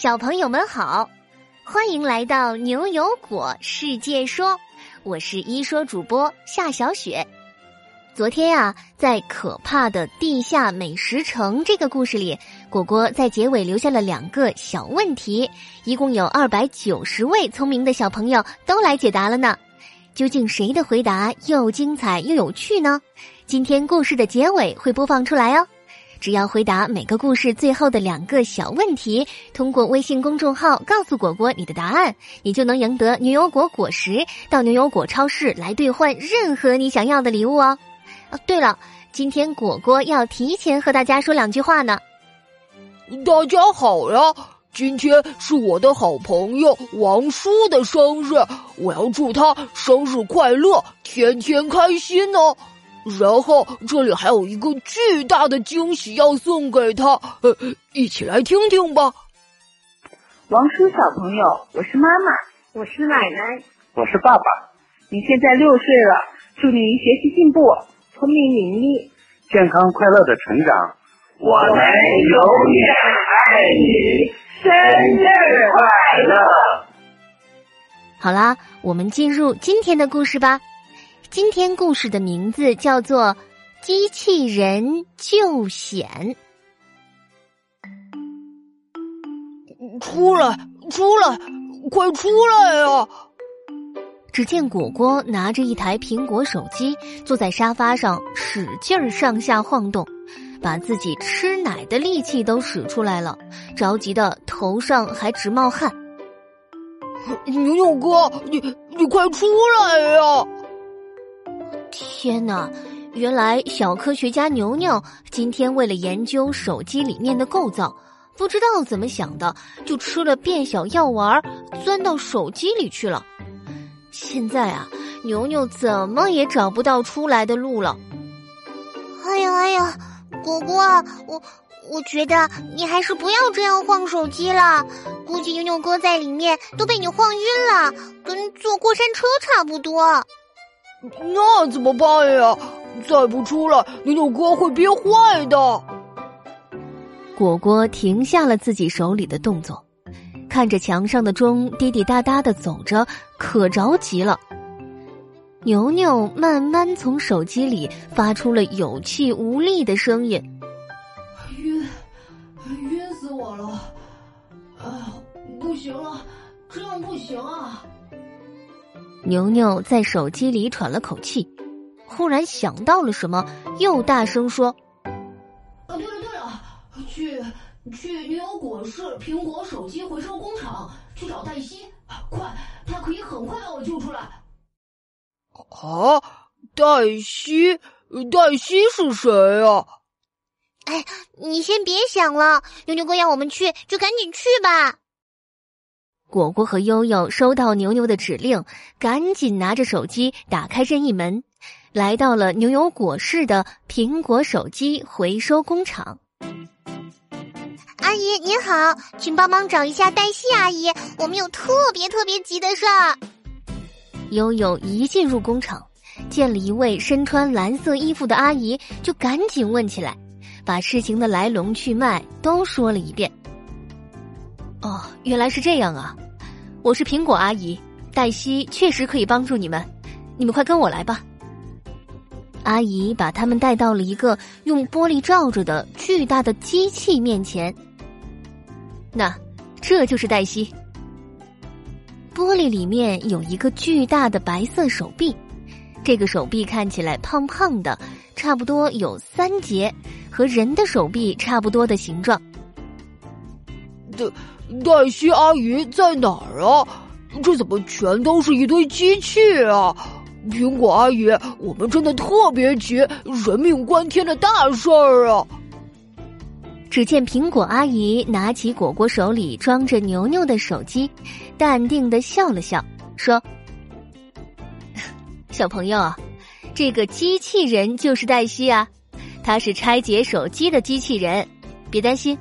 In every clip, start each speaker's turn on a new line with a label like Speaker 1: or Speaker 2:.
Speaker 1: 小朋友们好，欢迎来到牛油果世界说，我是一说主播夏小雪。昨天呀，在可怕的地下美食城这个故事里，果果在结尾留下了两个小问题，一共有二百九十位聪明的小朋友都来解答了呢。究竟谁的回答又精彩又有趣呢？今天故事的结尾会播放出来哦。只要回答每个故事最后的两个小问题，通过微信公众号告诉果果你的答案，你就能赢得牛油果果实，到牛油果超市来兑换任何你想要的礼物哦。哦，对了，今天果果要提前和大家说两句话呢。
Speaker 2: 大家好呀，今天是我的好朋友王叔的生日，我要祝他生日快乐，天天开心哦。然后这里还有一个巨大的惊喜要送给他，呃，一起来听听吧。
Speaker 3: 王叔小朋友，我是妈妈，
Speaker 4: 我是奶奶，
Speaker 5: 我是爸爸。
Speaker 3: 你现在六岁了，祝你学习进步，聪明伶俐，
Speaker 5: 健康快乐的成长。
Speaker 6: 我们永远爱你，生日快乐！
Speaker 1: 好啦，我们进入今天的故事吧。今天故事的名字叫做《机器人救险》。
Speaker 2: 出来，出来，快出来呀！
Speaker 1: 只见果果拿着一台苹果手机，坐在沙发上，使劲儿上下晃动，把自己吃奶的力气都使出来了，着急的头上还直冒汗。
Speaker 2: 牛牛哥，你你快出来呀！
Speaker 1: 天哪！原来小科学家牛牛今天为了研究手机里面的构造，不知道怎么想的，就吃了变小药丸，钻到手机里去了。现在啊，牛牛怎么也找不到出来的路了。
Speaker 7: 哎呀哎呀，果果，我我觉得你还是不要这样晃手机了，估计牛牛哥在里面都被你晃晕了，跟坐过山车差不多。
Speaker 2: 那怎么办呀？再不出来，牛牛哥会憋坏的。
Speaker 1: 果果停下了自己手里的动作，看着墙上的钟滴滴答答的走着，可着急了。牛牛慢慢从手机里发出了有气无力的声音：“
Speaker 4: 晕，晕死我了！啊，不行了，这样不行啊！”
Speaker 1: 牛牛在手机里喘了口气，忽然想到了什么，又大声说：“
Speaker 4: 啊，对了对了，去去牛油果市苹果手机回收工厂去找黛西，快，他可以很快把我救出来。”
Speaker 2: 啊，黛西，黛西是谁啊？
Speaker 7: 哎，你先别想了，牛牛哥要我们去，就赶紧去吧。
Speaker 1: 果果和悠悠收到牛牛的指令，赶紧拿着手机打开任意门，来到了牛油果市的苹果手机回收工厂。
Speaker 7: 阿姨您好，请帮忙找一下黛西阿姨，我们有特别特别急的事儿。
Speaker 1: 悠悠一进入工厂，见了一位身穿蓝色衣服的阿姨，就赶紧问起来，把事情的来龙去脉都说了一遍。哦，原来是这样啊！我是苹果阿姨，黛西确实可以帮助你们，你们快跟我来吧。阿姨把他们带到了一个用玻璃罩着的巨大的机器面前。那，这就是黛西。玻璃里面有一个巨大的白色手臂，这个手臂看起来胖胖的，差不多有三节，和人的手臂差不多的形状。
Speaker 2: 的。黛西阿姨在哪儿啊？这怎么全都是一堆机器啊？苹果阿姨，我们真的特别急，人命关天的大事儿啊！
Speaker 1: 只见苹果阿姨拿起果果手里装着牛牛的手机，淡定的笑了笑，说：“小朋友，这个机器人就是黛西啊，它是拆解手机的机器人，别担心。”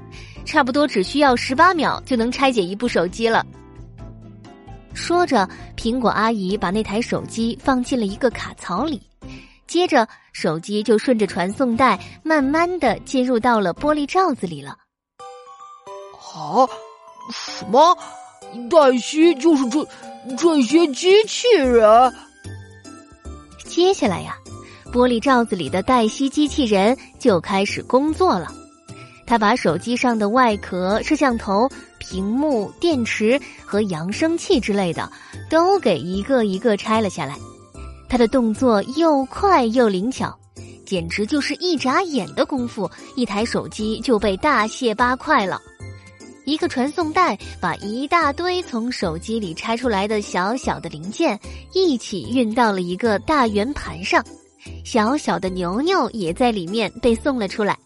Speaker 1: 差不多只需要十八秒就能拆解一部手机了。说着，苹果阿姨把那台手机放进了一个卡槽里，接着手机就顺着传送带慢慢的进入到了玻璃罩子里了。
Speaker 2: 啊，什么？黛西就是这这些机器人？
Speaker 1: 接下来呀，玻璃罩子里的黛西机器人就开始工作了。他把手机上的外壳、摄像头、屏幕、电池和扬声器之类的都给一个一个拆了下来。他的动作又快又灵巧，简直就是一眨眼的功夫，一台手机就被大卸八块了。一个传送带把一大堆从手机里拆出来的小小的零件一起运到了一个大圆盘上，小小的牛牛也在里面被送了出来。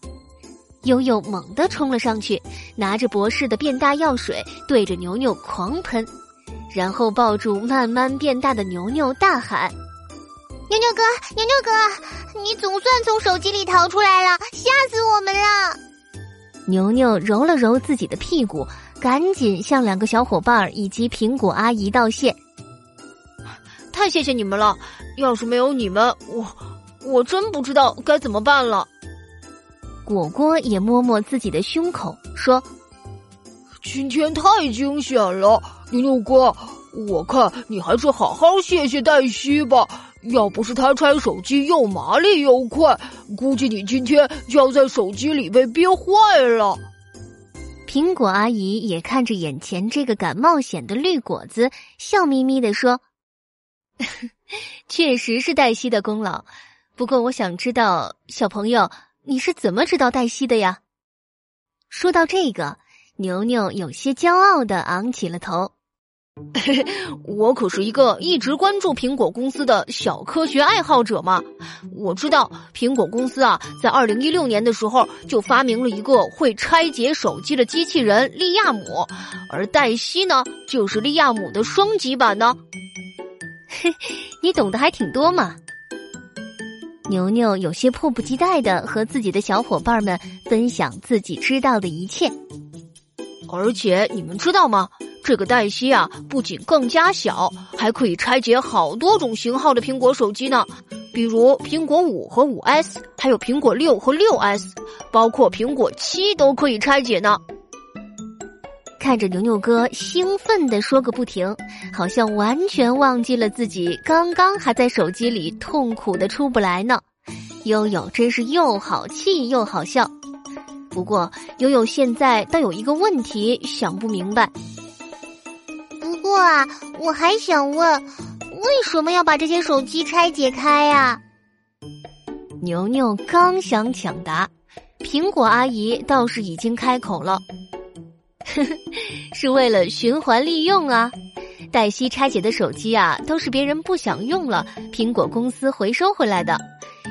Speaker 1: 悠悠猛地冲了上去，拿着博士的变大药水，对着牛牛狂喷，然后抱住慢慢变大的牛牛，大喊：“
Speaker 7: 牛牛哥，牛牛哥，你总算从手机里逃出来了，吓死我们了！”
Speaker 1: 牛牛揉了揉自己的屁股，赶紧向两个小伙伴以及苹果阿姨道谢：“
Speaker 2: 太谢谢你们了！要是没有你们，我我真不知道该怎么办了。”
Speaker 1: 果果也摸摸自己的胸口，说：“
Speaker 2: 今天太惊险了，牛牛哥，我看你还是好好谢谢黛西吧。要不是他拆手机又麻利又快，估计你今天就要在手机里被憋坏了。”
Speaker 1: 苹果阿姨也看着眼前这个敢冒险的绿果子，笑眯眯的说：“ 确实是黛西的功劳，不过我想知道，小朋友。”你是怎么知道黛西的呀？说到这个，牛牛有些骄傲的昂起了头。
Speaker 2: 我可是一个一直关注苹果公司的小科学爱好者嘛。我知道苹果公司啊，在二零一六年的时候就发明了一个会拆解手机的机器人利亚姆，而黛西呢，就是利亚姆的升级版呢。
Speaker 1: 嘿，你懂得还挺多嘛。牛牛有些迫不及待的和自己的小伙伴们分享自己知道的一切，
Speaker 2: 而且你们知道吗？这个黛西啊，不仅更加小，还可以拆解好多种型号的苹果手机呢，比如苹果五和五 S，还有苹果六和六 S，包括苹果七都可以拆解呢。
Speaker 1: 看着牛牛哥兴奋的说个不停，好像完全忘记了自己刚刚还在手机里痛苦的出不来呢。悠悠真是又好气又好笑。不过悠悠现在倒有一个问题想不明白。
Speaker 7: 不过啊，我还想问，为什么要把这些手机拆解开呀？
Speaker 1: 牛牛刚想抢答，苹果阿姨倒是已经开口了。是为了循环利用啊！黛西拆解的手机啊，都是别人不想用了，苹果公司回收回来的。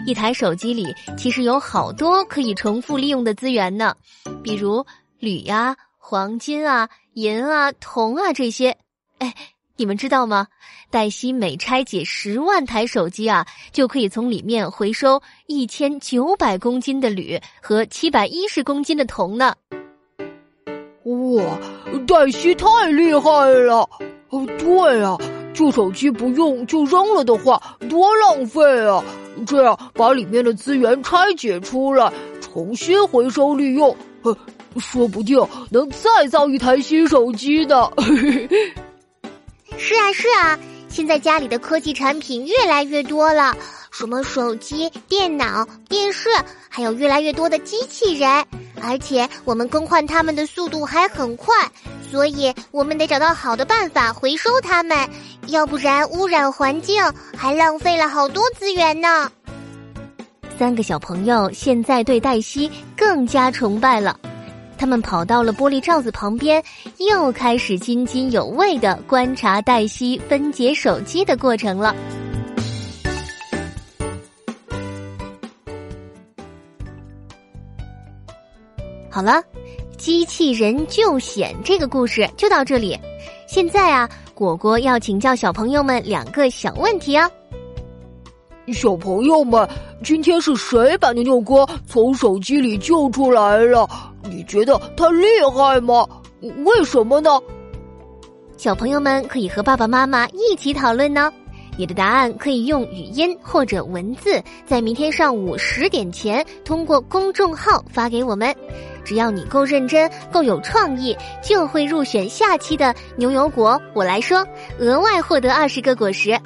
Speaker 1: 一台手机里其实有好多可以重复利用的资源呢，比如铝呀、黄金啊、银啊、铜啊这些。哎，你们知道吗？黛西每拆解十万台手机啊，就可以从里面回收一千九百公斤的铝和七百一十公斤的铜呢。
Speaker 2: 哇，黛西太厉害了！哦，对啊，旧手机不用就扔了的话，多浪费啊！这样把里面的资源拆解出来，重新回收利用，呃，说不定能再造一台新手机呢。
Speaker 7: 是啊，是啊，现在家里的科技产品越来越多了，什么手机、电脑、电视，还有越来越多的机器人。而且我们更换它们的速度还很快，所以我们得找到好的办法回收它们，要不然污染环境，还浪费了好多资源呢。
Speaker 1: 三个小朋友现在对黛西更加崇拜了，他们跑到了玻璃罩子旁边，又开始津津有味的观察黛西分解手机的过程了。好了，机器人救险这个故事就到这里。现在啊，果果要请教小朋友们两个小问题啊。
Speaker 2: 小朋友们，今天是谁把牛牛哥从手机里救出来了？你觉得他厉害吗？为什么呢？
Speaker 1: 小朋友们可以和爸爸妈妈一起讨论呢。你的答案可以用语音或者文字，在明天上午十点前通过公众号发给我们。只要你够认真、够有创意，就会入选下期的牛油果。我来说，额外获得二十个果实。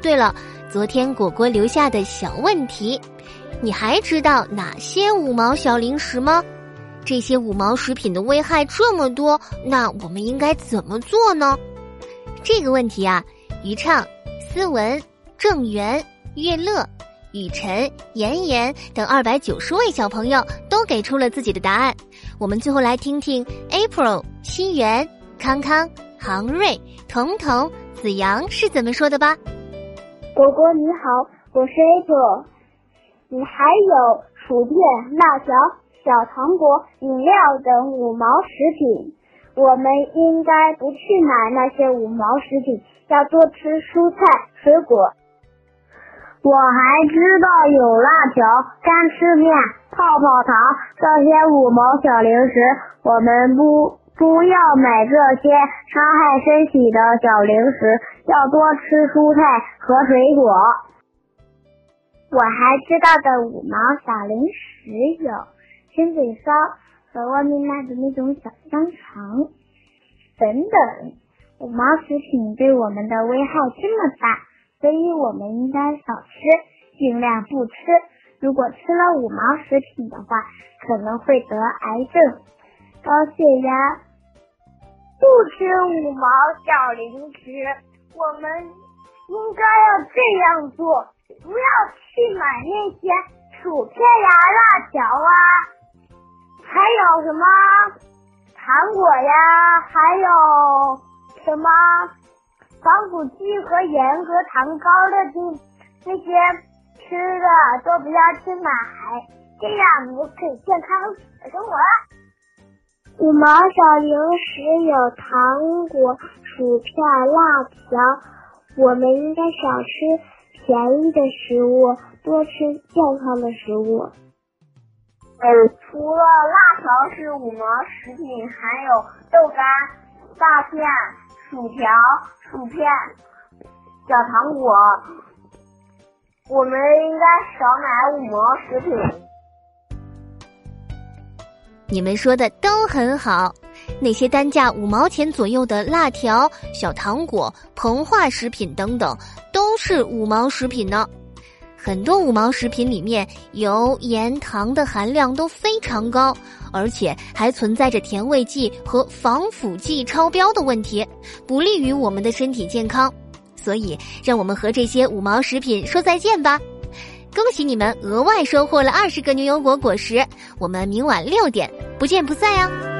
Speaker 1: 对了，昨天果果留下的小问题，你还知道哪些五毛小零食吗？这些五毛食品的危害这么多，那我们应该怎么做呢？这个问题啊，于畅、思文、郑源、月乐。雨晨、妍妍等二百九十位小朋友都给出了自己的答案。我们最后来听听 April、西元、康康、杭瑞、彤彤、子阳是怎么说的吧。
Speaker 8: 果果你好，我是 April。你还有薯片、辣条、小糖果、饮料等五毛食品，我们应该不去买那些五毛食品，要多吃蔬菜、水果。
Speaker 9: 我还知道有辣条、干吃面、泡泡糖这些五毛小零食，我们不不要买这些伤害身体的小零食，要多吃蔬菜和水果。
Speaker 8: 我还知道的五毛小零食有亲嘴烧和外面卖的那种小香肠等等。五毛食品对我们的危害这么大。所以我们应该少吃，尽量不吃。如果吃了五毛食品的话，可能会得癌症、高血压。
Speaker 9: 不吃五毛小零食，我们应该要这样做：不要去买那些薯片呀、辣条啊，还有什么糖果呀，还有什么？防腐剂和盐和糖高的地那些吃的都不要去买，这样你可以健康生活。
Speaker 8: 五毛小零食有糖果、薯片、辣条，我们应该少吃便宜的食物，多吃健康的食物。
Speaker 9: 嗯，除了辣条是五毛食品，还有豆干、大片。薯条、薯片、小糖果，我们应该少买五毛食品。
Speaker 1: 你们说的都很好，那些单价五毛钱左右的辣条、小糖果、膨化食品等等，都是五毛食品呢。很多五毛食品里面油、盐、糖的含量都非常高，而且还存在着甜味剂和防腐剂超标的问题，不利于我们的身体健康。所以，让我们和这些五毛食品说再见吧！恭喜你们额外收获了二十个牛油果果实，我们明晚六点不见不散呀！